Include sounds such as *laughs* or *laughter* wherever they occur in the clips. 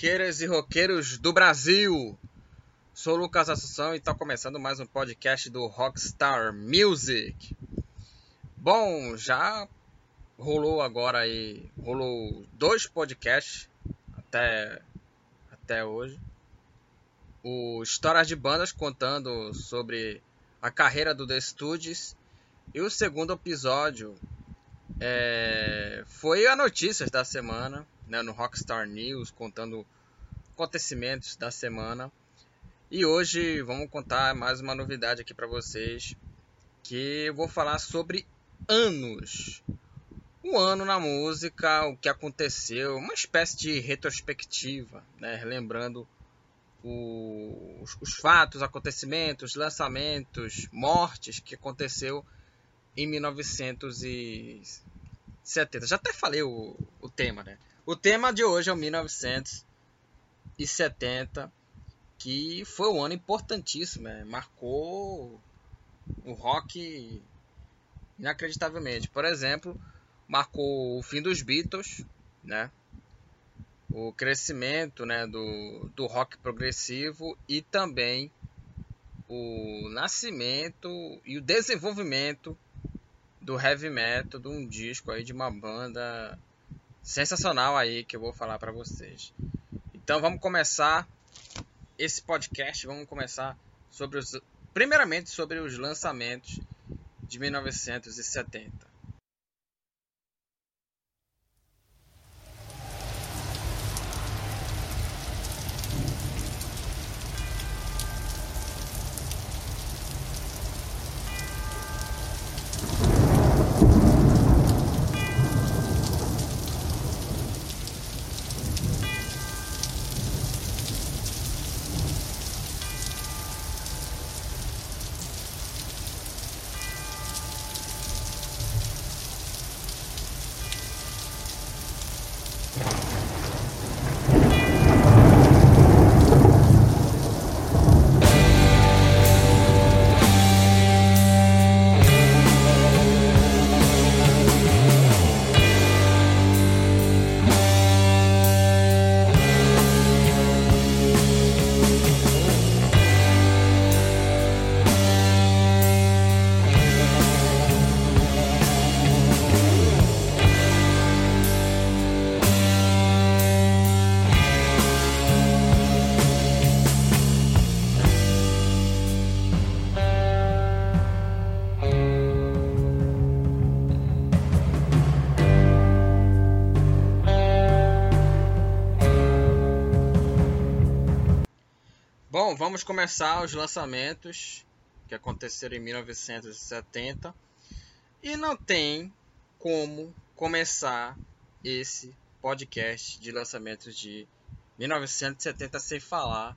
roqueiras e roqueiros do Brasil! Sou Lucas Assunção e está começando mais um podcast do Rockstar Music. Bom, já rolou agora aí, rolou dois podcasts até, até hoje. O Histórias de Bandas contando sobre a carreira do The Stooges e o segundo episódio é, foi a notícias da semana, né, no Rockstar News, contando acontecimentos da semana. E hoje vamos contar mais uma novidade aqui para vocês, que eu vou falar sobre anos. Um ano na música, o que aconteceu, uma espécie de retrospectiva, né, relembrando o- os, os fatos, acontecimentos, lançamentos, mortes que aconteceu em 1970. Já até falei o, o tema, né? O tema de hoje é o 1970, que foi um ano importantíssimo, né? marcou o rock inacreditavelmente. Por exemplo, marcou o fim dos Beatles, né? o crescimento né, do, do rock progressivo e também o nascimento e o desenvolvimento do heavy metal, de um disco aí de uma banda sensacional aí que eu vou falar para vocês. Então vamos começar esse podcast, vamos começar sobre os primeiramente sobre os lançamentos de 1970. Bom, vamos começar os lançamentos que aconteceram em 1970. E não tem como começar esse podcast de lançamentos de 1970 sem falar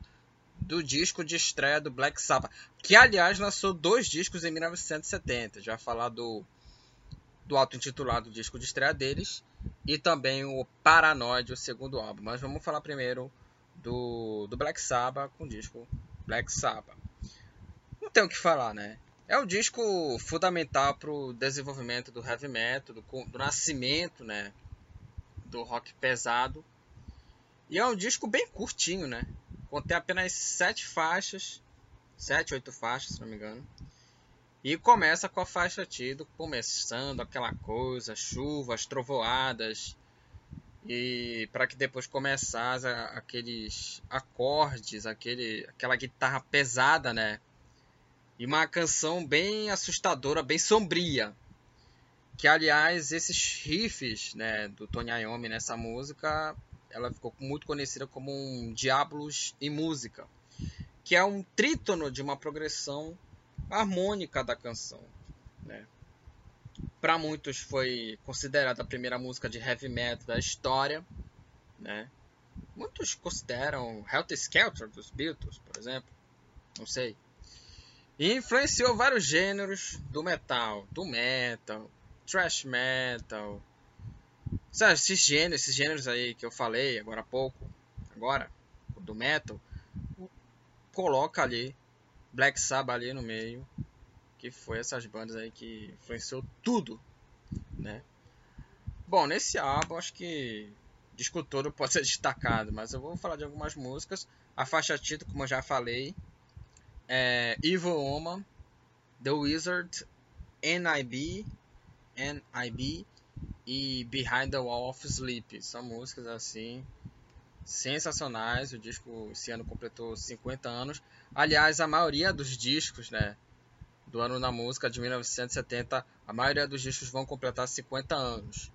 do disco de estreia do Black Sabbath, que aliás lançou dois discos em 1970. Já falar do do auto-intitulado disco de estreia deles e também o Paranoid, o segundo álbum. Mas vamos falar primeiro do, do Black Sabbath com o disco Black Sabbath. Não tem o que falar, né? É um disco fundamental para o desenvolvimento do heavy metal, do, do nascimento, né? Do rock pesado. E é um disco bem curtinho, né? Contém apenas sete faixas, sete, oito faixas, se não me engano. E começa com a faixa título, começando aquela coisa, chuvas, trovoadas, e para que depois começasse aqueles acordes, aquele, aquela guitarra pesada, né? E uma canção bem assustadora, bem sombria. Que aliás, esses riffs, né, do Tony Iommi nessa música, ela ficou muito conhecida como um Diablos em música, que é um trítono de uma progressão harmônica da canção, né? Para muitos foi considerada a primeira música de heavy metal da história, né? Muitos consideram Helter Skelter dos Beatles, por exemplo, não sei. E influenciou vários gêneros do metal, do metal, thrash metal. Sabe, esses gêneros, esses gêneros aí que eu falei agora há pouco, agora, do metal, coloca ali Black Sabbath ali no meio, que foi essas bandas aí que influenciou tudo, né? Bom, nesse álbum acho que disco todo pode ser *laughs* destacado, mas eu vou falar de algumas músicas. A faixa título, como eu já falei, é Evil Woman, The Wizard, NIB, NIB e Behind the Wall of Sleep. São músicas assim sensacionais. O disco esse ano completou 50 anos. Aliás, a maioria dos discos, né, do ano da música de 1970, a maioria dos discos vão completar 50 anos.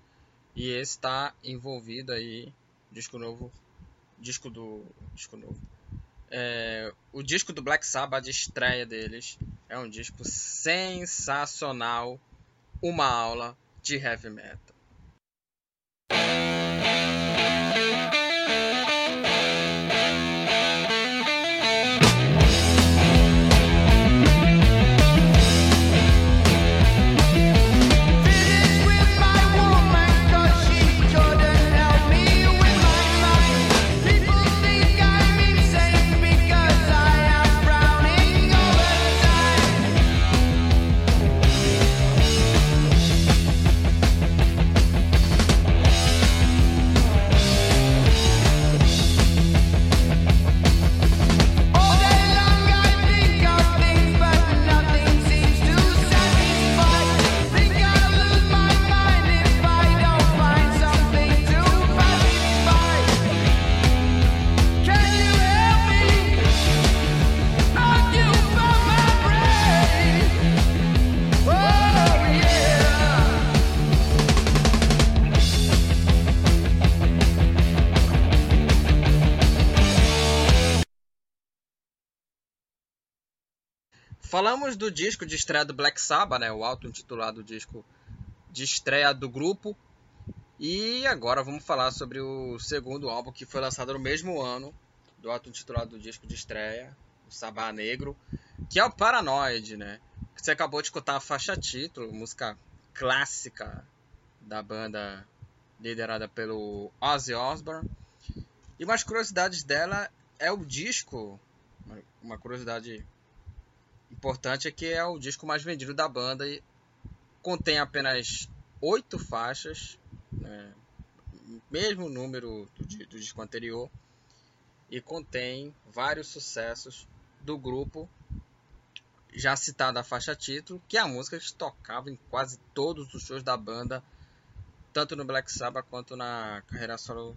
E esse está envolvido aí, disco novo, disco do disco novo. É, o disco do Black Sabbath de estreia deles é um disco sensacional, uma aula de heavy metal. Falamos do disco de estreia do Black Sabbath, né? O auto-intitulado disco de estreia do grupo. E agora vamos falar sobre o segundo álbum que foi lançado no mesmo ano do auto-intitulado disco de estreia, o Sabá Negro, que é o Paranoid, né? Você acabou de escutar a faixa título, música clássica da banda liderada pelo Ozzy Osbourne. E umas curiosidades dela é o disco, uma curiosidade importante é que é o disco mais vendido da banda e contém apenas oito faixas, né, mesmo número do, do disco anterior, e contém vários sucessos do grupo, já citada a faixa título, que é a música que tocava em quase todos os shows da banda, tanto no Black Sabbath quanto na carreira solo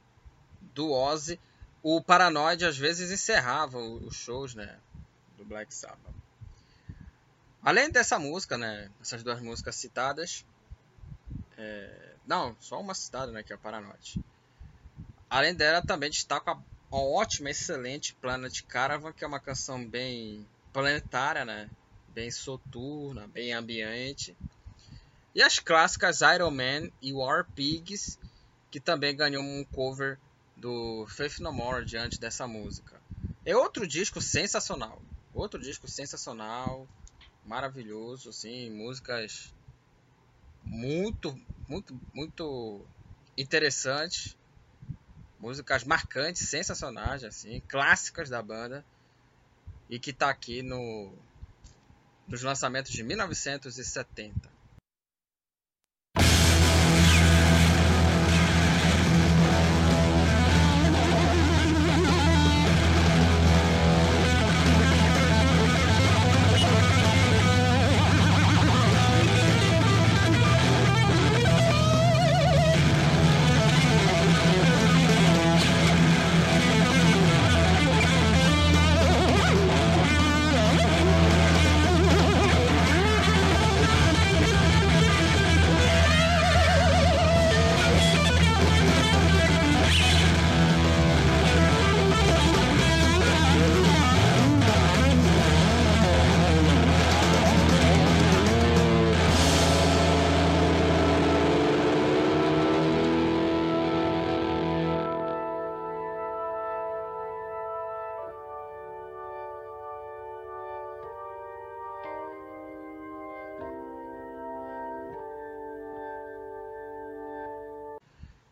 do Ozzy. O Paranoid às vezes encerrava os shows né, do Black Sabbath. Além dessa música, né? Essas duas músicas citadas. É... Não, só uma citada, né? Que é a Paranoid. Além dela, também destaca a ótima, excelente Planet Caravan, que é uma canção bem planetária, né? Bem soturna, bem ambiente. E as clássicas Iron Man e War Pigs, que também ganhou um cover do Faith No More diante dessa música. É outro disco sensacional. Outro disco sensacional maravilhoso, assim, músicas muito, muito, muito interessantes, músicas marcantes, sensacionais, assim, clássicas da banda e que está aqui no nos lançamentos de 1970.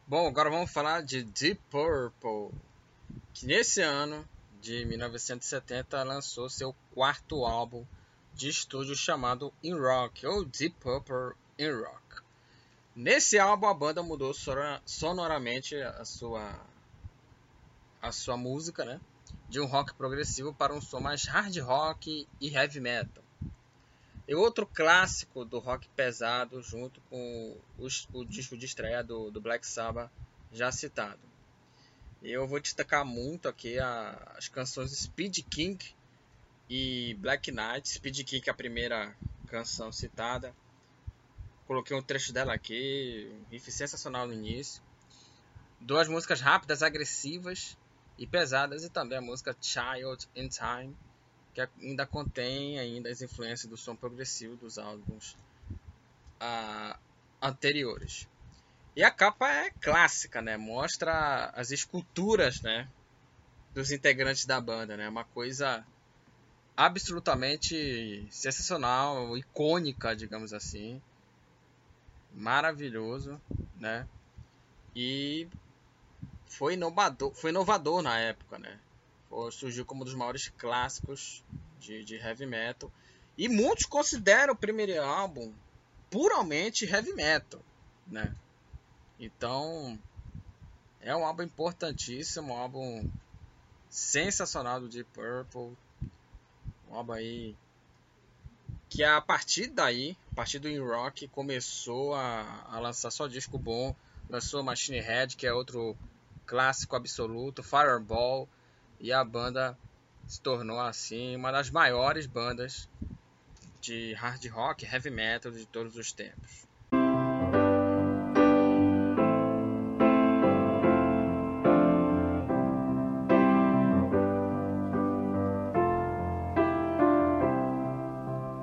Bom, agora vamos falar de Deep Purple, que nesse ano de 1970 lançou seu quarto álbum de estúdio chamado In Rock, ou Deep Purple In Rock. Nesse álbum a banda mudou sonoramente a sua a sua música, né? De um rock progressivo para um som mais hard rock e heavy metal. E outro clássico do rock pesado, junto com o, o disco de estreia do, do, Black Sabbath, já citado. Eu vou destacar muito aqui a, as canções Speed King e Black Knight. Speed King é a primeira canção citada. Coloquei um trecho dela aqui, riff sensacional no início. Duas músicas rápidas, agressivas e pesadas, e também a música Child in Time que ainda contém ainda as influências do som progressivo dos álbuns ah, anteriores. E a capa é clássica, né? Mostra as esculturas, né, dos integrantes da banda, né? Uma coisa absolutamente sensacional, icônica, digamos assim. Maravilhoso, né? E foi inovador, foi inovador na época, né? Surgiu como um dos maiores clássicos de, de heavy metal. E muitos consideram o primeiro álbum puramente heavy metal, né? Então, é um álbum importantíssimo, um álbum sensacional do Deep Purple. Um álbum aí que a partir daí, a partir do In Rock, começou a, a lançar só disco bom. Lançou Machine Head, que é outro clássico absoluto, Fireball, e a banda se tornou assim uma das maiores bandas de hard rock, heavy metal de todos os tempos.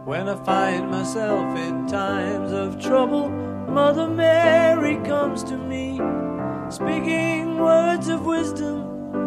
When I find myself in times of trouble, Mother Mary comes to me, speaking words of wisdom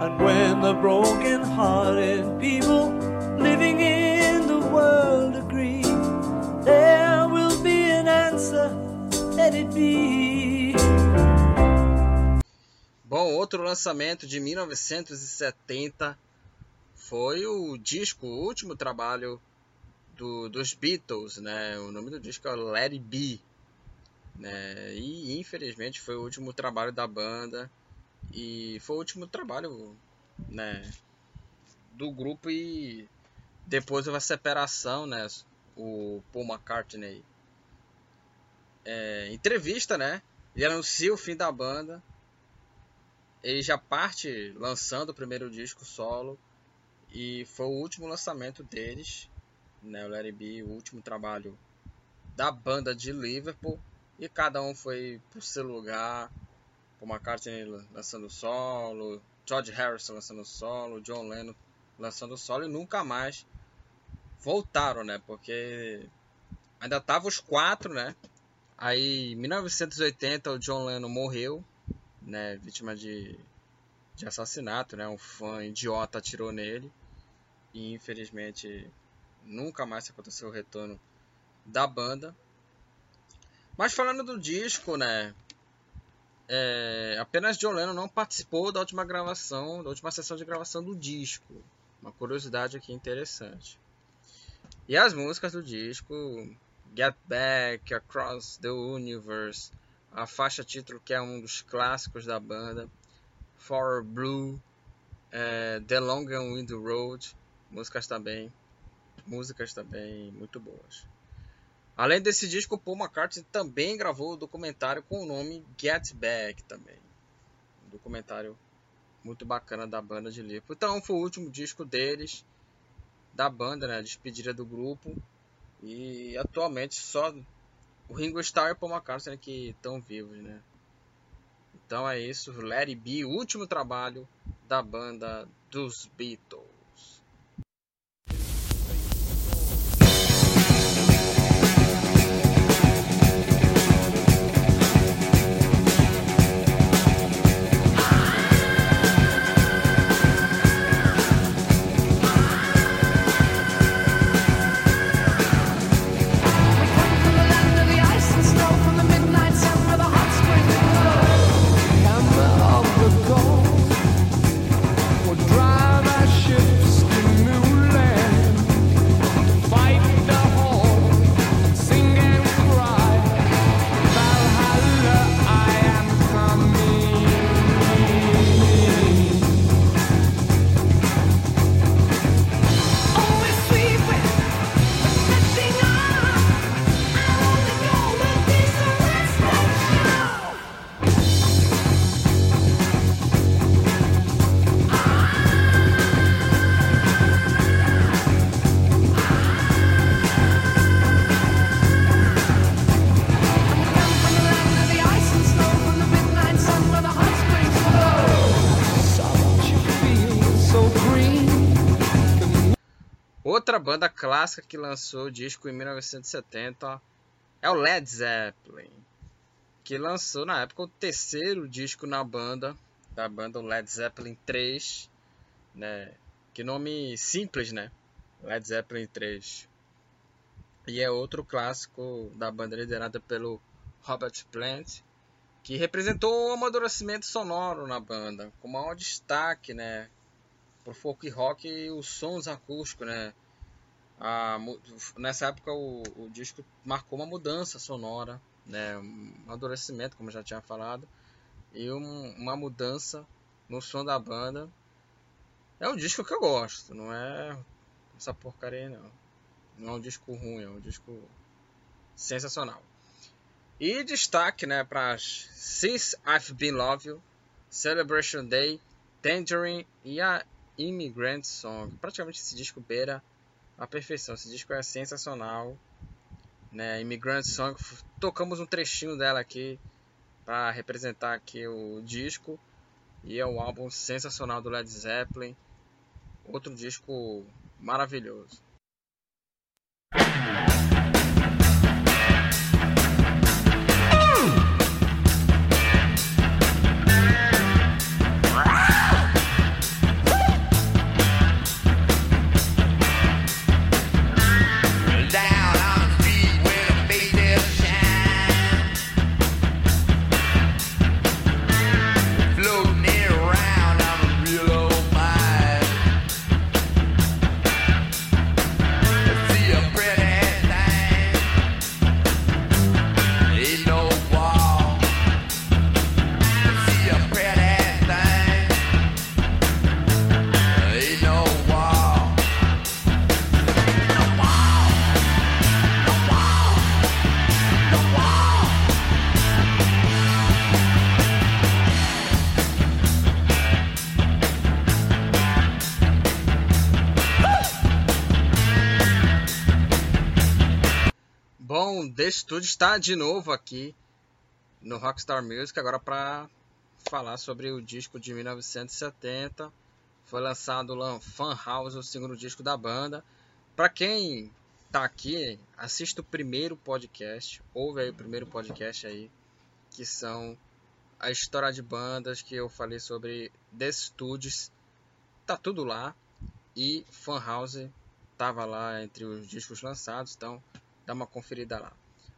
And when the broken hearted people living in the world agree, there will be an answer, let it be. Bom, outro lançamento de 1970 foi o disco, o último trabalho do, dos Beatles, né? O nome do disco é Let It Be. Né? E infelizmente foi o último trabalho da banda e foi o último trabalho, né, do grupo e depois houve a separação, né, o Paul McCartney é, entrevista, né, ele anuncia o fim da banda, ele já parte lançando o primeiro disco solo e foi o último lançamento deles, né, o Larry B, o último trabalho da banda de Liverpool e cada um foi pro seu lugar Paul McCartney lançando solo, George Harrison lançando solo, John Lennon lançando solo e nunca mais voltaram, né? Porque ainda tava os quatro, né? Aí, em 1980, o John Lennon morreu, né? Vítima de, de assassinato, né? Um fã idiota atirou nele. E, infelizmente, nunca mais aconteceu o retorno da banda. Mas falando do disco, né? É, apenas John Lennon não participou da última gravação, da última sessão de gravação do disco. Uma curiosidade aqui interessante. E as músicas do disco, Get Back, Across the Universe, a faixa título que é um dos clássicos da banda, For Blue, é, The Long and Wind Road, músicas também, músicas também muito boas. Além desse disco, Paul McCartney também gravou o um documentário com o nome Get Back também. Um documentário muito bacana da banda de Liverpool. Então foi o último disco deles, da banda, né? A despedida do grupo. E atualmente só o Ringo Starr e Paul McCartney que estão vivos, né? Então é isso, It Be, o último trabalho da banda dos Beatles. Clássica que lançou o disco em 1970 é o Led Zeppelin, que lançou na época o terceiro disco na banda, da banda Led Zeppelin 3, né? Que nome simples, né? Led Zeppelin 3. E é outro clássico da banda liderada pelo Robert Plant, que representou o amadurecimento sonoro na banda, com maior destaque, né? Pro folk rock e os sons acústicos, né? A, nessa época o, o, disco marcou uma mudança sonora, né, um amadurecimento, como já tinha falado, e um, uma mudança no som da banda. É um disco que eu gosto, não é essa porcaria não. Não é um disco ruim, é um disco sensacional. E destaque, né, para Since I've Been Love You, Celebration Day, Tangerine e a Immigrant Song. Praticamente esse disco beira a perfeição. Esse disco é sensacional. Né? Immigrant Song, tocamos um trechinho dela aqui para representar aqui o disco. E é um álbum sensacional do Led Zeppelin. Outro disco maravilhoso. The Studio está de novo aqui no Rockstar Music agora para falar sobre o disco de 1970. Foi lançado o Fan House, o segundo disco da banda. Para quem tá aqui, assista o primeiro podcast, ouve aí o primeiro podcast aí, que são a história de bandas que eu falei sobre The Studios. Tá tudo lá e Fan House tava lá entre os discos lançados, então dá uma conferida lá.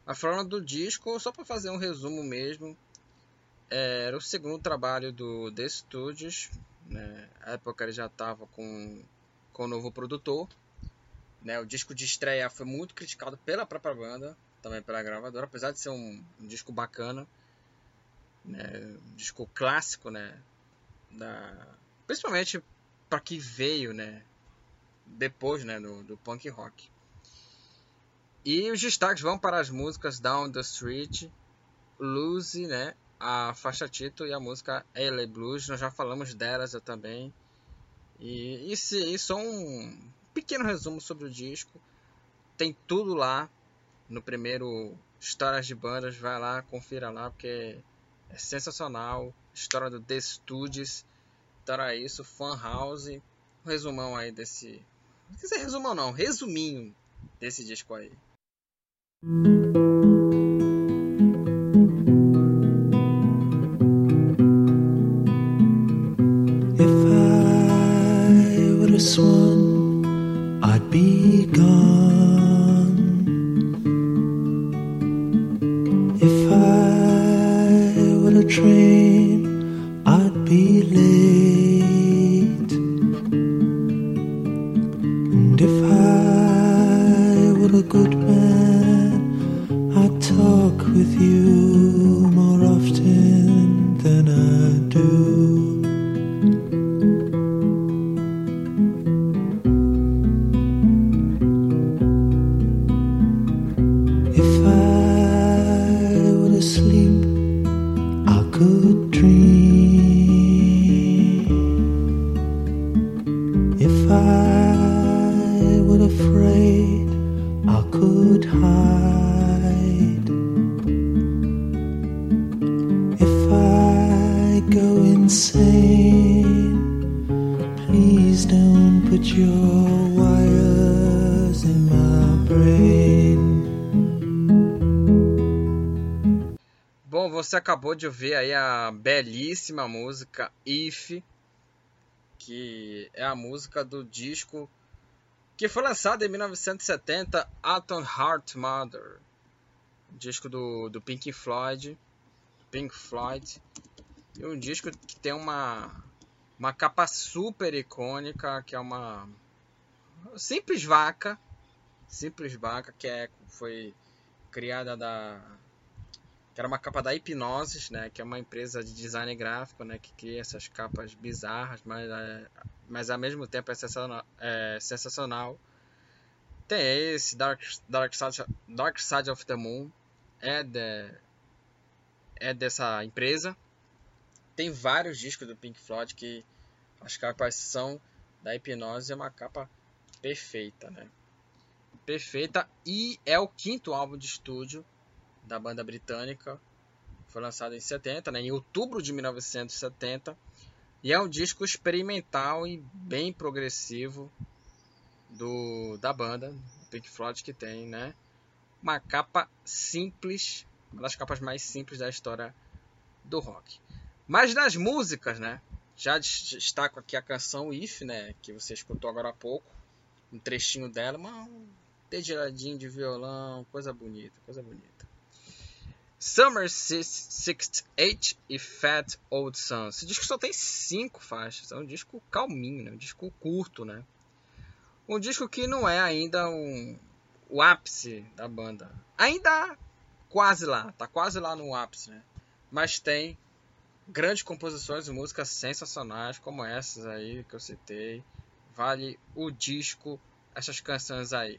A flora do disco, só para fazer um resumo mesmo, era o segundo trabalho do The Studios. Né? Na época ele já estava com, com o novo produtor. Né? O disco de estreia foi muito criticado pela própria banda, também pela gravadora, apesar de ser um, um disco bacana. Né? Um disco clássico, né? Da... Principalmente para que veio né? depois né? do, do punk rock. E os destaques vão para as músicas Down the Street, Lucy, né? A faixa título e a música LA Blues. Nós já falamos delas também. E isso é um pequeno resumo sobre o disco. Tem tudo lá no primeiro Histórias de Bandas. Vai lá, confira lá, porque é sensacional. História do The Studios. Então era isso, Fan House. Um resumão aí desse. Não se é resumão não, resuminho desse disco aí. If acabou de ouvir aí a belíssima música If, que é a música do disco que foi lançado em 1970, Atom Heart Mother, disco do, do Pink Floyd, Pink Floyd, e um disco que tem uma uma capa super icônica, que é uma simples vaca, simples vaca que é foi criada da que era uma capa da Hipnoses, né, que é uma empresa de design gráfico, né, que cria essas capas bizarras, mas, é, mas ao mesmo tempo é sensacional. É sensacional. Tem esse Dark, Dark, Side, Dark Side of the Moon, é, de, é dessa empresa. Tem vários discos do Pink Floyd que as capas são da Hipnose, é uma capa perfeita, né? Perfeita e é o quinto álbum de estúdio da banda britânica. Foi lançado em 70, né, em outubro de 1970. E é um disco experimental e bem progressivo do da banda Pink Floyd que tem, né? Uma capa simples, uma das capas mais simples da história do rock. Mas das músicas, né? Já destaco aqui a canção If, né, que você escutou agora há pouco, um trechinho dela, uma um dedilhadinho de violão, coisa bonita, coisa bonita. Summer 68 e Fat Old Sun. Esse disco só tem cinco faixas. É um disco calminho, né? um disco curto, né? Um disco que não é ainda um, o ápice da banda. Ainda quase lá, tá quase lá no ápice, né? Mas tem grandes composições e músicas sensacionais como essas aí que eu citei. Vale o disco, essas canções aí.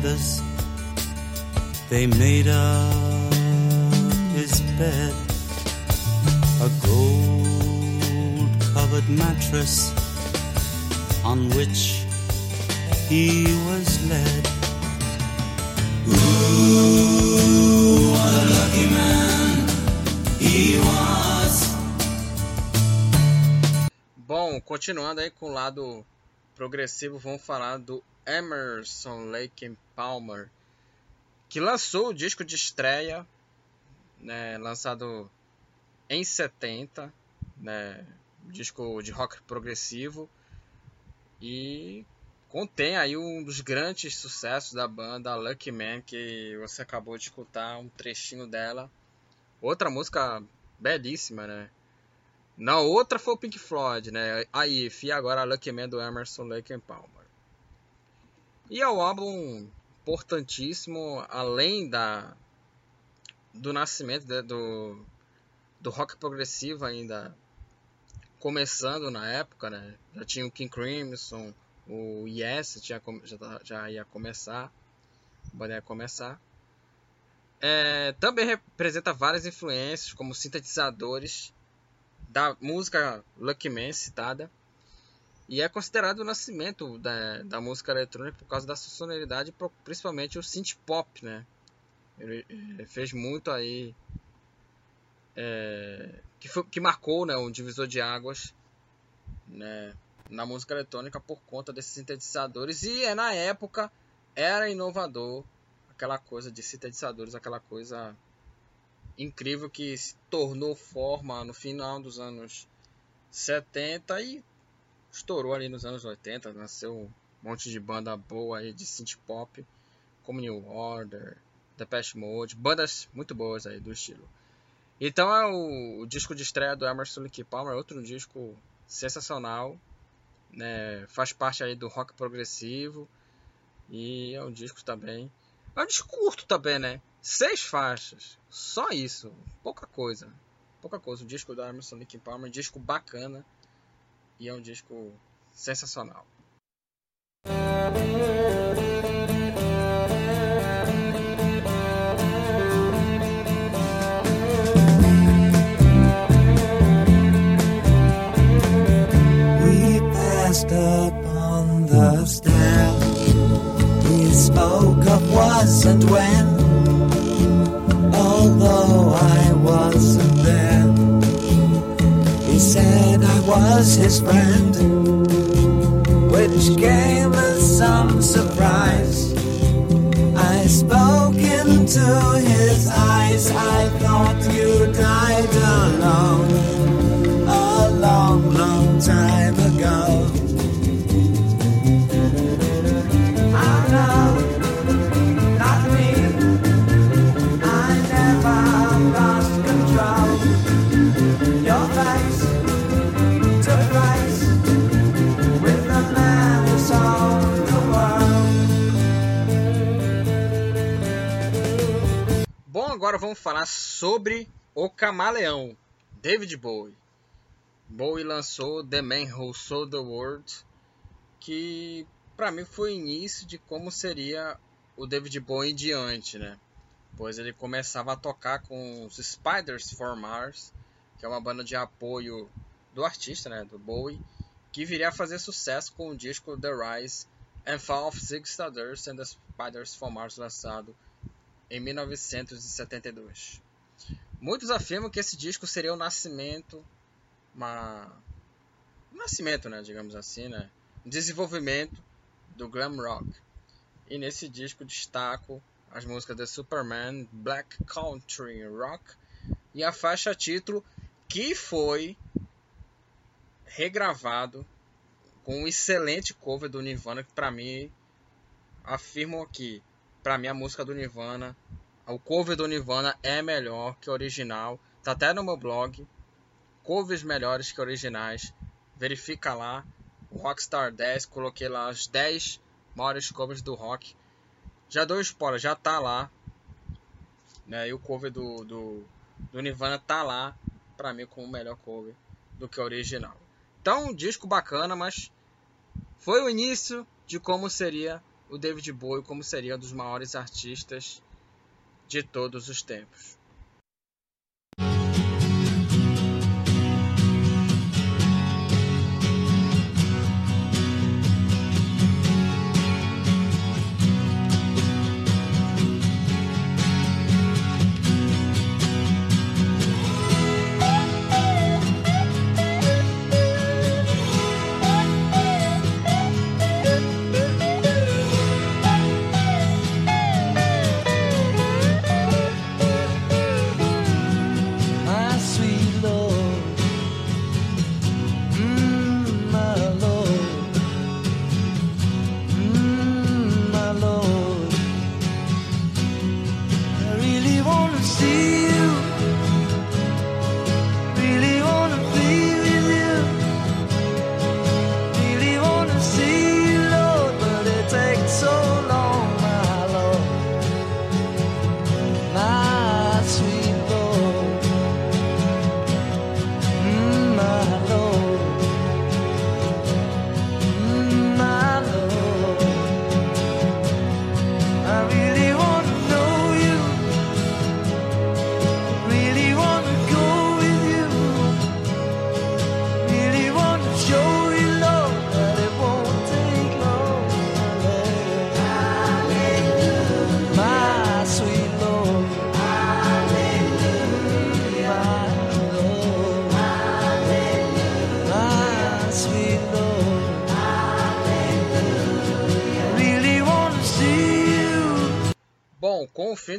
feathers, they made up his bed. A gold covered mattress on which he was led. Ooh, what a lucky man he was. Bom, continuando aí com o lado progressivo, vamos falar do Emerson Lake and Palmer, que lançou o disco de estreia, né, lançado em 70, né, disco de rock progressivo, e contém aí um dos grandes sucessos da banda, Lucky Man, que você acabou de escutar um trechinho dela. Outra música belíssima, né? Na outra foi o Pink Floyd, né? A If, e agora a Lucky Man do Emerson Lake and Palmer. E é um álbum importantíssimo, além da do nascimento né, do, do rock progressivo ainda começando na época, né? Já tinha o King Crimson, o Yes tinha, já, tá, já ia começar, a banda ia começar. É, também representa várias influências, como sintetizadores da música Lucky Man citada. E é considerado o nascimento da, da música eletrônica por causa da sua sonoridade, principalmente o synth pop, né? Ele, ele fez muito aí é, que, foi, que marcou né, um divisor de águas né, na música eletrônica por conta desses sintetizadores e é, na época era inovador aquela coisa de sintetizadores, aquela coisa incrível que se tornou forma no final dos anos 70 e estourou ali nos anos 80, nasceu um monte de banda boa aí de synth pop, como New Order, Depeche Mode, bandas muito boas aí do estilo. Então é o, o disco de estreia do Emerson Lake Palmer, outro disco sensacional, né? Faz parte aí do rock progressivo e é um disco também. É um disco curto também, né? Seis faixas, só isso, pouca coisa, pouca coisa. O disco do Emerson Lake Palmer, um disco bacana e é um disco sensacional. His friend, falar sobre o Camaleão, David Bowie. Bowie lançou The Man Who Sold the World, que para mim foi o início de como seria o David Bowie em diante, né? Pois ele começava a tocar com os Spiders for Mars, que é uma banda de apoio do artista, né, do Bowie, que viria a fazer sucesso com o disco The Rise and Fall of Zig Stardust and the Spiders for Mars lançado em 1972. Muitos afirmam que esse disco seria o nascimento, uma... um nascimento, né, digamos assim, né, desenvolvimento do glam rock. E nesse disco destaco as músicas The Superman, Black Country Rock e a faixa título que foi regravado com um excelente cover do Nirvana que para mim afirmo aqui Pra mim, a música do Nirvana, o cover do Nirvana é melhor que o original. Tá até no meu blog. Covers melhores que originais. Verifica lá. Rockstar 10. Coloquei lá as 10 maiores covers do rock. Já dou spoiler, já tá lá. Né? E o cover do, do, do Nirvana tá lá. Pra mim, com o melhor cover do que o original. Então, um disco bacana, mas foi o início de como seria o David Bowie como seria um dos maiores artistas de todos os tempos.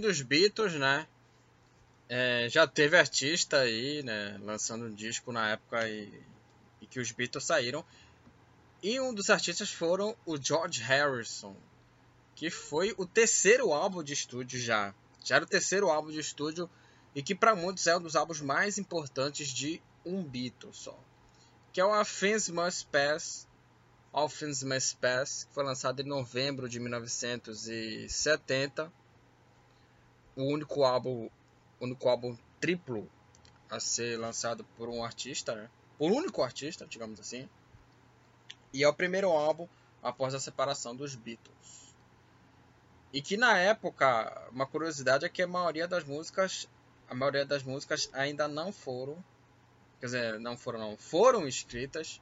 Dos Beatles, né? é, já teve artista aí, né? Lançando um disco na época e, e que os Beatles saíram. E um dos artistas foram o George Harrison, que foi o terceiro álbum de estúdio já. Já era o terceiro álbum de estúdio e que para muitos é um dos álbuns mais importantes de um Beatle só. Que é o A Must Pass, All Must Pass, que foi lançado em novembro de 1970. O único álbum, único álbum triplo a ser lançado por um artista, né? Por um único artista, digamos assim. E é o primeiro álbum após a separação dos Beatles. E que na época, uma curiosidade é que a maioria das músicas, a maioria das músicas ainda não foram, quer dizer, não foram não, foram escritas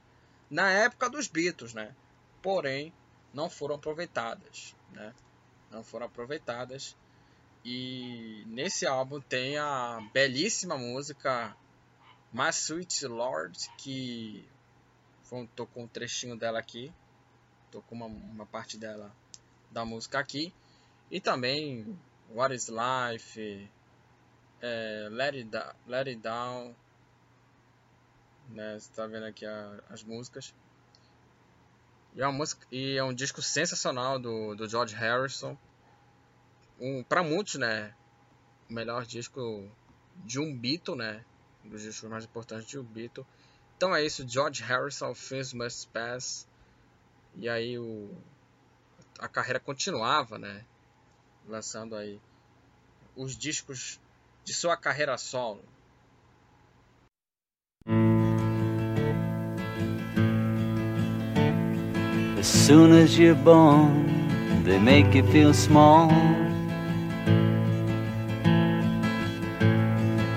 na época dos Beatles, né? Porém, não foram aproveitadas, né? Não foram aproveitadas. E nesse álbum tem a belíssima música My Sweet Lord, que tô com um trechinho dela aqui. Tô com uma, uma parte dela da música aqui. E também What is Life, é, Let, It Let It Down. Né, você tá vendo aqui a, as músicas. E é, uma música, e é um disco sensacional do, do George Harrison. Um, para muitos, né? O melhor disco de um Beatle, né? Um dos discos mais importantes de um Beatle. Então é isso, George Harrison, Things Must Pass. E aí o, a carreira continuava, né? Lançando aí os discos de sua carreira solo. As soon as you're born, they make you feel small.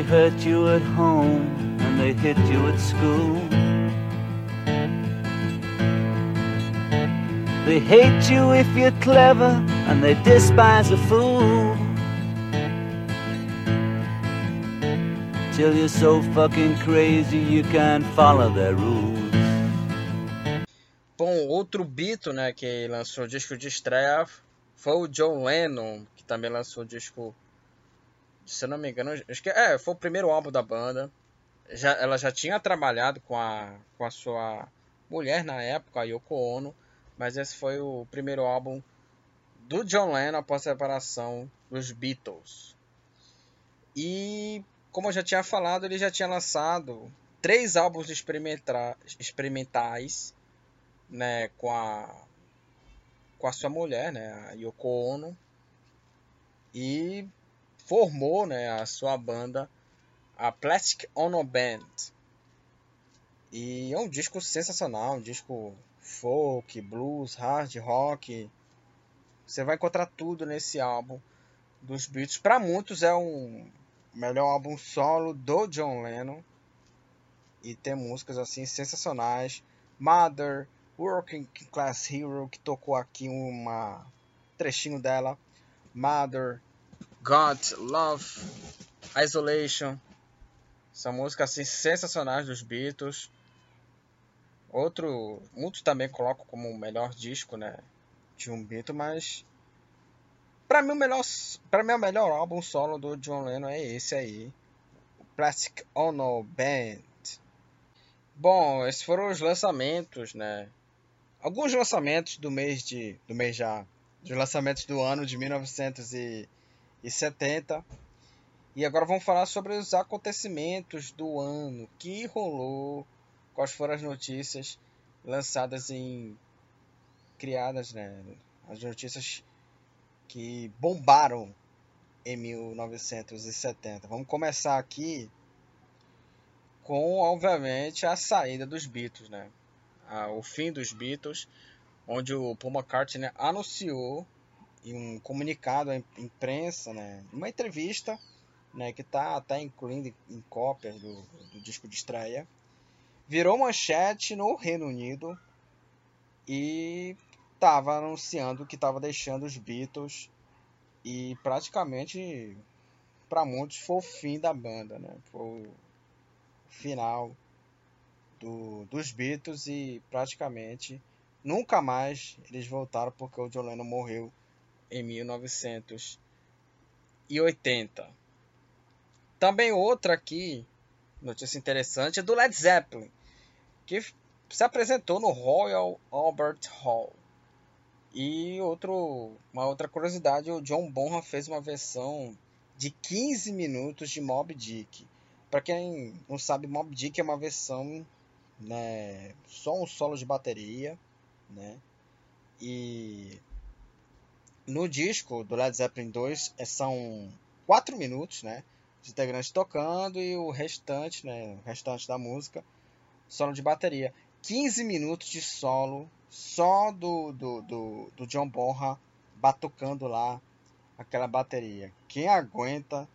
They hurt you at home and they hit you at school. They hate you if you're clever and they despise a fool. Till you're so fucking crazy you can't follow their rules. Bom, outro Beatle, né, que lançou o disco de estreia foi o John Lennon, que também lançou o disco, se eu não me engano, acho que é, foi o primeiro álbum da banda. Já, ela já tinha trabalhado com a, com a sua mulher na época, a Yoko Ono, mas esse foi o primeiro álbum do John Lennon após a separação dos Beatles. E como eu já tinha falado, ele já tinha lançado três álbuns experimentais né, com a com a sua mulher, né, a Yoko Ono, e formou, né, a sua banda, a Plastic Ono Band. E é um disco sensacional, um disco folk, blues, hard rock. Você vai encontrar tudo nesse álbum dos Beatles. Para muitos é um melhor álbum solo do John Lennon e tem músicas assim sensacionais. Mother, Working Class Hero, que tocou aqui uma trechinho dela. Mother, God, Love, Isolation. São músicas assim sensacionais dos Beatles. Outro, muitos também colocam como o melhor disco, né, de um Beatle, mas para mim o melhor, para mim o melhor álbum solo do John Lennon é esse aí, o Plastic Ono Band. Bom, esses foram os lançamentos, né? Alguns lançamentos do mês de do mês já, dos lançamentos do ano de 1970. E agora vamos falar sobre os acontecimentos do ano que rolou, quais foram as notícias lançadas em criadas, né? As notícias que bombaram em 1970. Vamos começar aqui com, obviamente, a saída dos Beatles, né? o fim dos Beatles, onde o Paul McCartney anunciou em um comunicado à im- imprensa, né, uma entrevista, né, que está até incluindo em cópias do, do disco de estreia, virou manchete no Reino Unido e estava anunciando que estava deixando os Beatles e praticamente para muitos foi o fim da banda, né? Foi o final do, dos Beatles e praticamente nunca mais eles voltaram porque o John Lennon morreu em 1980. Também outra aqui, notícia interessante, é do Led Zeppelin, que se apresentou no Royal Albert Hall. E outro, uma outra curiosidade, o John Bonham fez uma versão de 15 minutos de Mob Dick. Para quem não sabe, Mob Dick é uma versão, né, só um solo de bateria, né? E no disco do Led Zeppelin 2 é- são 4 minutos, né? Os integrantes tocando e o restante, né, o restante da música, solo de bateria. 15 minutos de solo só do, do, do, do John Bonham batucando lá aquela bateria. Quem aguenta,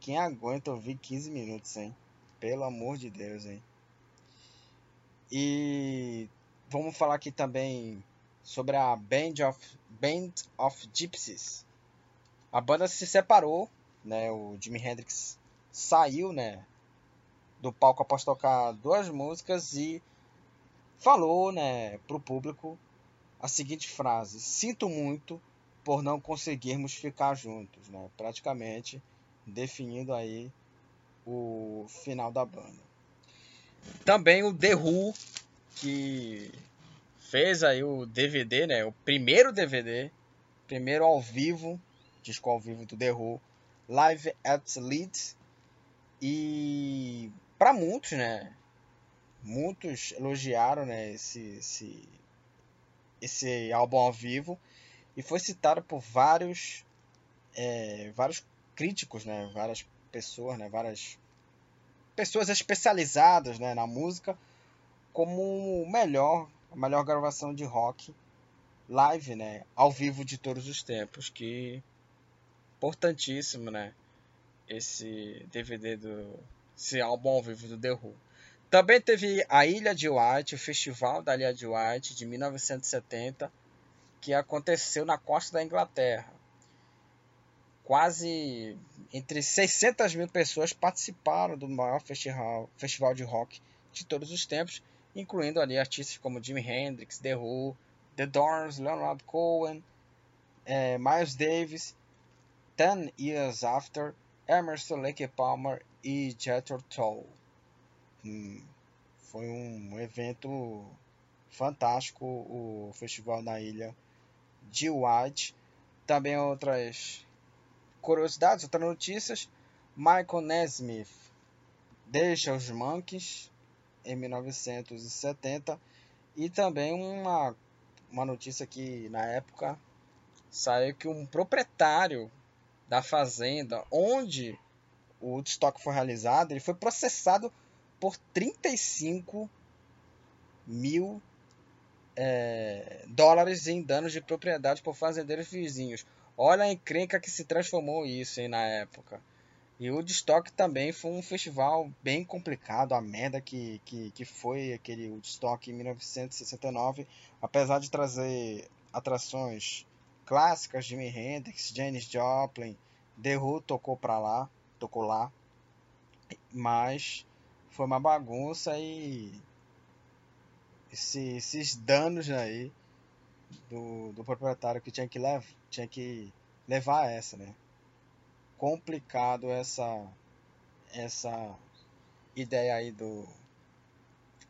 quem aguenta ouvir 15 minutos, hein? Pelo amor de Deus, hein? E vamos falar aqui também sobre a Band of, Band of Gypsies. A banda se separou, né? O Jimi Hendrix saiu, né? Do palco após tocar duas músicas e falou, né, pro público a seguinte frase: "Sinto muito por não conseguirmos ficar juntos", né? Praticamente definindo aí o final da banda. Também o The Who que fez aí o DVD, né? O primeiro DVD, primeiro ao vivo, disco ao vivo do The Who, Live at Leeds. E para muitos, né? Muitos elogiaram, né, esse, esse esse álbum ao vivo e foi citado por vários é, vários críticos, né? Várias pessoas, né? Várias pessoas especializadas, né, na música como o melhor, a melhor gravação de rock live, né, ao vivo de todos os tempos, que importantíssimo, né, esse DVD do esse álbum ao vivo do The Who. Também teve a Ilha de White, o Festival da Ilha de White de 1970, que aconteceu na costa da Inglaterra. Quase entre 600 mil pessoas participaram do maior festival, festival de rock de todos os tempos, incluindo ali artistas como Jimi Hendrix, The Who, The Doors, Leonard Cohen, eh, Miles Davis, Ten Years After, Emerson Lake Palmer e Jethro Tull. Hum, foi um evento fantástico o festival na ilha de White. Também outras curiosidades, outras notícias. Michael Nesmith deixa os Monkeys em 1970 e também uma, uma notícia que na época saiu que um proprietário da fazenda onde o Woodstock foi realizado, ele foi processado por 35 mil é, dólares em danos de propriedade por fazendeiros vizinhos. Olha a encrenca que se transformou isso hein, na época. E o Woodstock também foi um festival bem complicado, a merda que, que, que foi aquele Woodstock em 1969, apesar de trazer atrações clássicas, Jimi Hendrix, Janis Joplin, The Who tocou pra lá, tocou lá, mas foi uma bagunça e esse, esses danos aí do, do proprietário que tinha que, lev tinha que levar essa, né? Complicado essa essa ideia aí do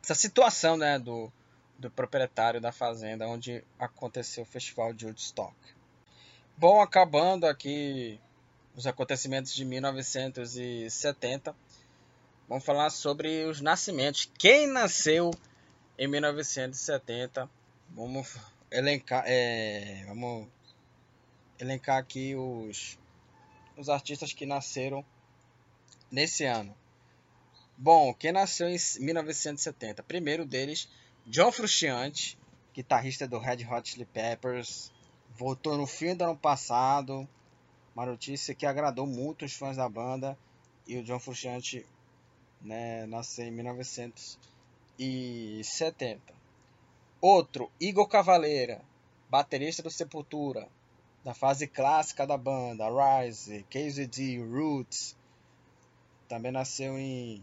essa situação, né, do, do proprietário da fazenda onde aconteceu o festival de Woodstock. Bom, acabando aqui os acontecimentos de 1970, vamos falar sobre os nascimentos. Quem nasceu em 1970? Vamos elencar, é, vamos elencar aqui os, os artistas que nasceram nesse ano. Bom, quem nasceu em 1970? Primeiro deles, John Frusciante, guitarrista do Red Hot Chili Peppers, voltou no fim do ano passado. Uma notícia que agradou muito os fãs da banda. E o John Frusciante né, nasceu em 1970. Outro, Igor Cavaleira, baterista do Sepultura, da fase clássica da banda, Rise, KZD, Roots. Também nasceu em,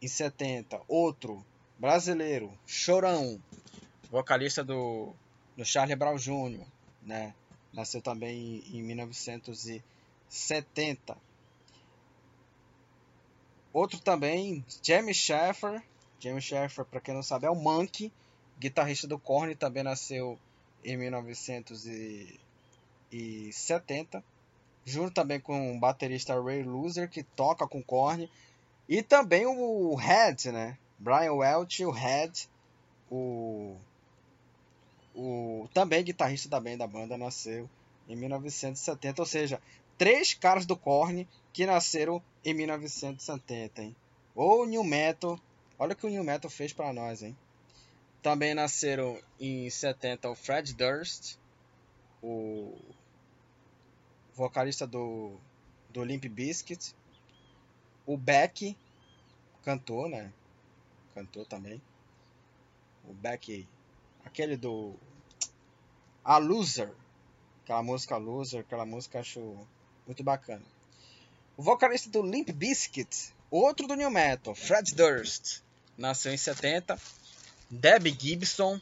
em 70. Outro, brasileiro, Chorão, vocalista do, do Charlie Brown Jr., né? Nasceu também em, em 1970. Outro também, Jamie Sheffer. Jamie Sheffer, para quem não sabe, é o Monkey, guitarrista do Korn, também nasceu em 1970. Junto também com o baterista Ray Loser, que toca com Korn. E também o Head, né? Brian Welch, o Head, o, o também guitarrista também da banda, nasceu em 1970. Ou seja, três caras do Korn que nasceram em 1970, hein? Ou New Metal, olha o que o New Metal fez para nós, hein? Também nasceram em 70 o Fred Durst, o vocalista do, do Limp Bizkit, o Beck, cantor, né? Cantor também. O Beck, aquele do A Loser, aquela música Loser, aquela música acho muito bacana. O vocalista do Limp Bizkit, outro do New Metal, Fred Durst, nasceu em 70. Debbie Gibson,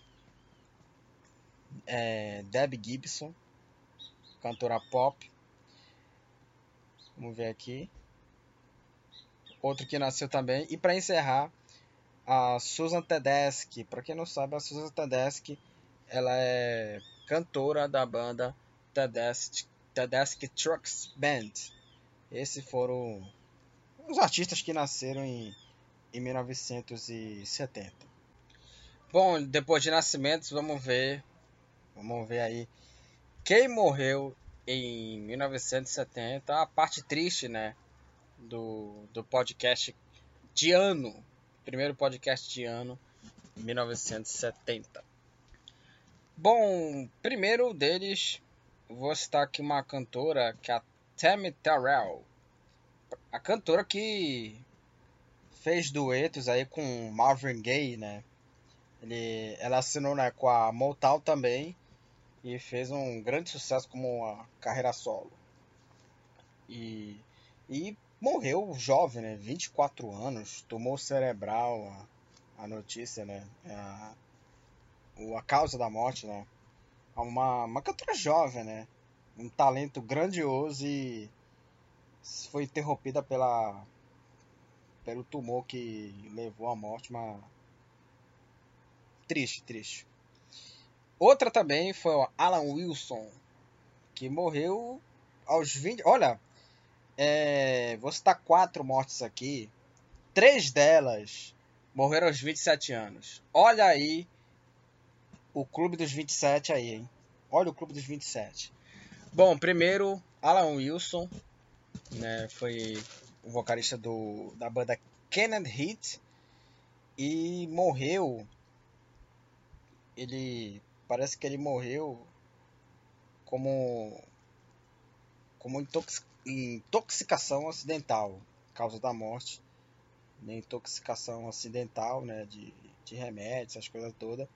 é, Debbie Gibson, cantora pop. Vamos ver aqui. Outro que nasceu também. E para encerrar, a Susan Tedeschi. Para quem não sabe, a Susan Tedeschi ela é cantora da banda Tedeschi, Tedeschi Trucks Band. Esses foram os artistas que nasceram em, em 1970. Bom, depois de nascimentos, vamos ver, vamos ver aí quem morreu em 1970. A parte triste, né, do, do podcast de ano, primeiro podcast de ano, 1970. Bom, primeiro deles, vou citar aqui uma cantora que é a Tammy Terrell. A cantora que fez duetos aí com Marvin Gaye, né? Ele, ela assinou né, com a Motown também e fez um grande sucesso como uma carreira solo. E, e morreu jovem, né? 24 anos, tomou cerebral a, a notícia, né? A, a causa da morte, né? Uma, uma cantora jovem, né? Um talento grandioso e foi interrompida pela pelo tumor que levou à morte, uma triste, triste. Outra também foi o Alan Wilson, que morreu aos 20. Olha, é, vou citar quatro mortes aqui. Três delas morreram aos 27 anos. Olha aí o clube dos 27 aí, hein? Olha o clube dos 27. Bom, primeiro, Alan Wilson, né? Foi o vocalista do, da banda Kenneth Heat e morreu. Ele parece que ele morreu como como intox, intoxicação acidental, causa da morte, né? intoxicação acidental, né, de, de remédios, essas coisas todas,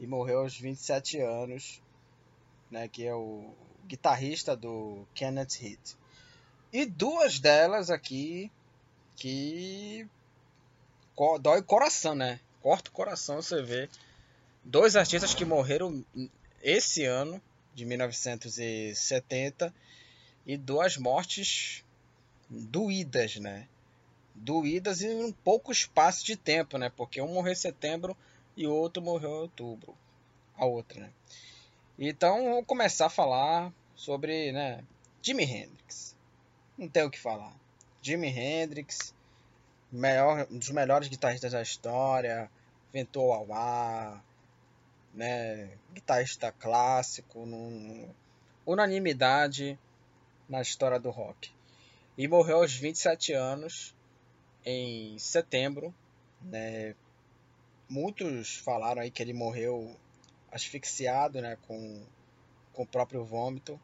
e morreu aos 27 anos, né, que é o guitarrista do Kenneth Heat. E duas delas aqui que dói o coração, né? Corta o coração você vê dois artistas que morreram esse ano de 1970 e duas mortes doídas, né? Doídas em um pouco espaço de tempo, né? Porque um morreu em setembro e o outro morreu em outubro. A outra, né? Então, vou começar a falar sobre, né, Jimi Hendrix. Não tem o que falar. Jimi Hendrix, melhor, um dos melhores guitarristas da história, inventou o ar, né, guitarrista clássico, num, unanimidade na história do rock. E morreu aos 27 anos, em setembro. Né, muitos falaram aí que ele morreu asfixiado né, com com o próprio vômito,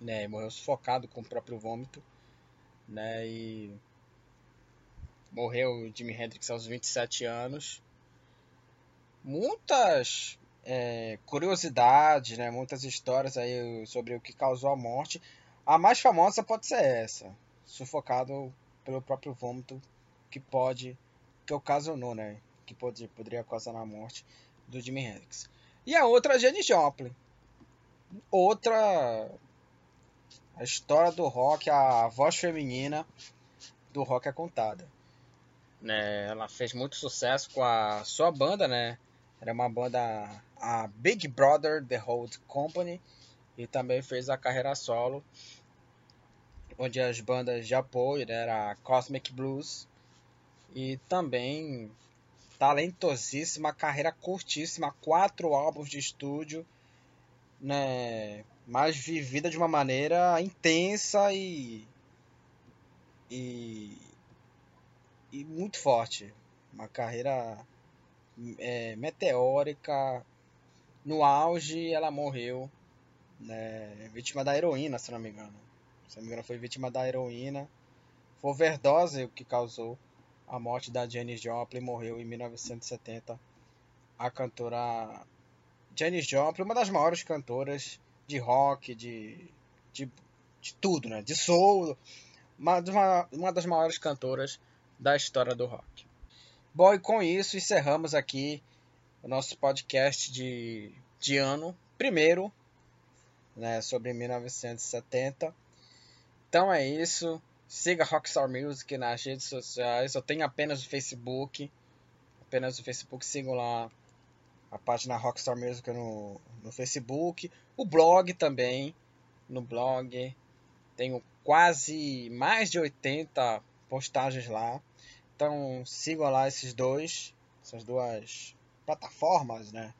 né? Morreu sufocado com o próprio vômito, né? E morreu Jimi Hendrix aos 27 anos. Muitas é, curiosidades, né? Muitas histórias aí sobre o que causou a morte. A mais famosa pode ser essa, sufocado pelo próprio vômito, que pode, que ocasionou, né? Que pode, poderia causar a morte do Jimi Hendrix. E a outra, Janis Joplin. Outra. A história do rock, a voz feminina do rock é contada. Né, ela fez muito sucesso com a sua banda, né? Era uma banda, a Big Brother The Hold Company, e também fez a carreira solo, onde as bandas de apoio né, era Cosmic Blues e também talentosíssima, carreira curtíssima, quatro álbuns de estúdio, né, mas vivida de uma maneira intensa e, e, e muito forte. Uma carreira é, meteórica. No auge, ela morreu, né, vítima da heroína, se não me engano. Se não me engano, foi vítima da heroína. Foi overdose o que causou a morte da Janis Joplin morreu em 1970. A cantora Janis Joplin, uma das maiores cantoras de rock, de, de, de tudo, né? De soul, uma, uma, uma das maiores cantoras da história do rock. Bom, e com isso encerramos aqui o nosso podcast de, de ano, primeiro, né, sobre 1970. Então é isso. Siga Rockstar Music nas redes sociais. Eu tenho apenas o Facebook. Apenas o Facebook. Sigam lá a página Rockstar Music no, no Facebook. O blog também. No blog. Tenho quase mais de 80 postagens lá. Então sigam lá esses dois. Essas duas plataformas, né?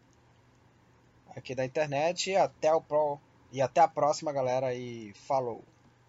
Aqui da internet. E até, o pro, e até a próxima, galera. E falou!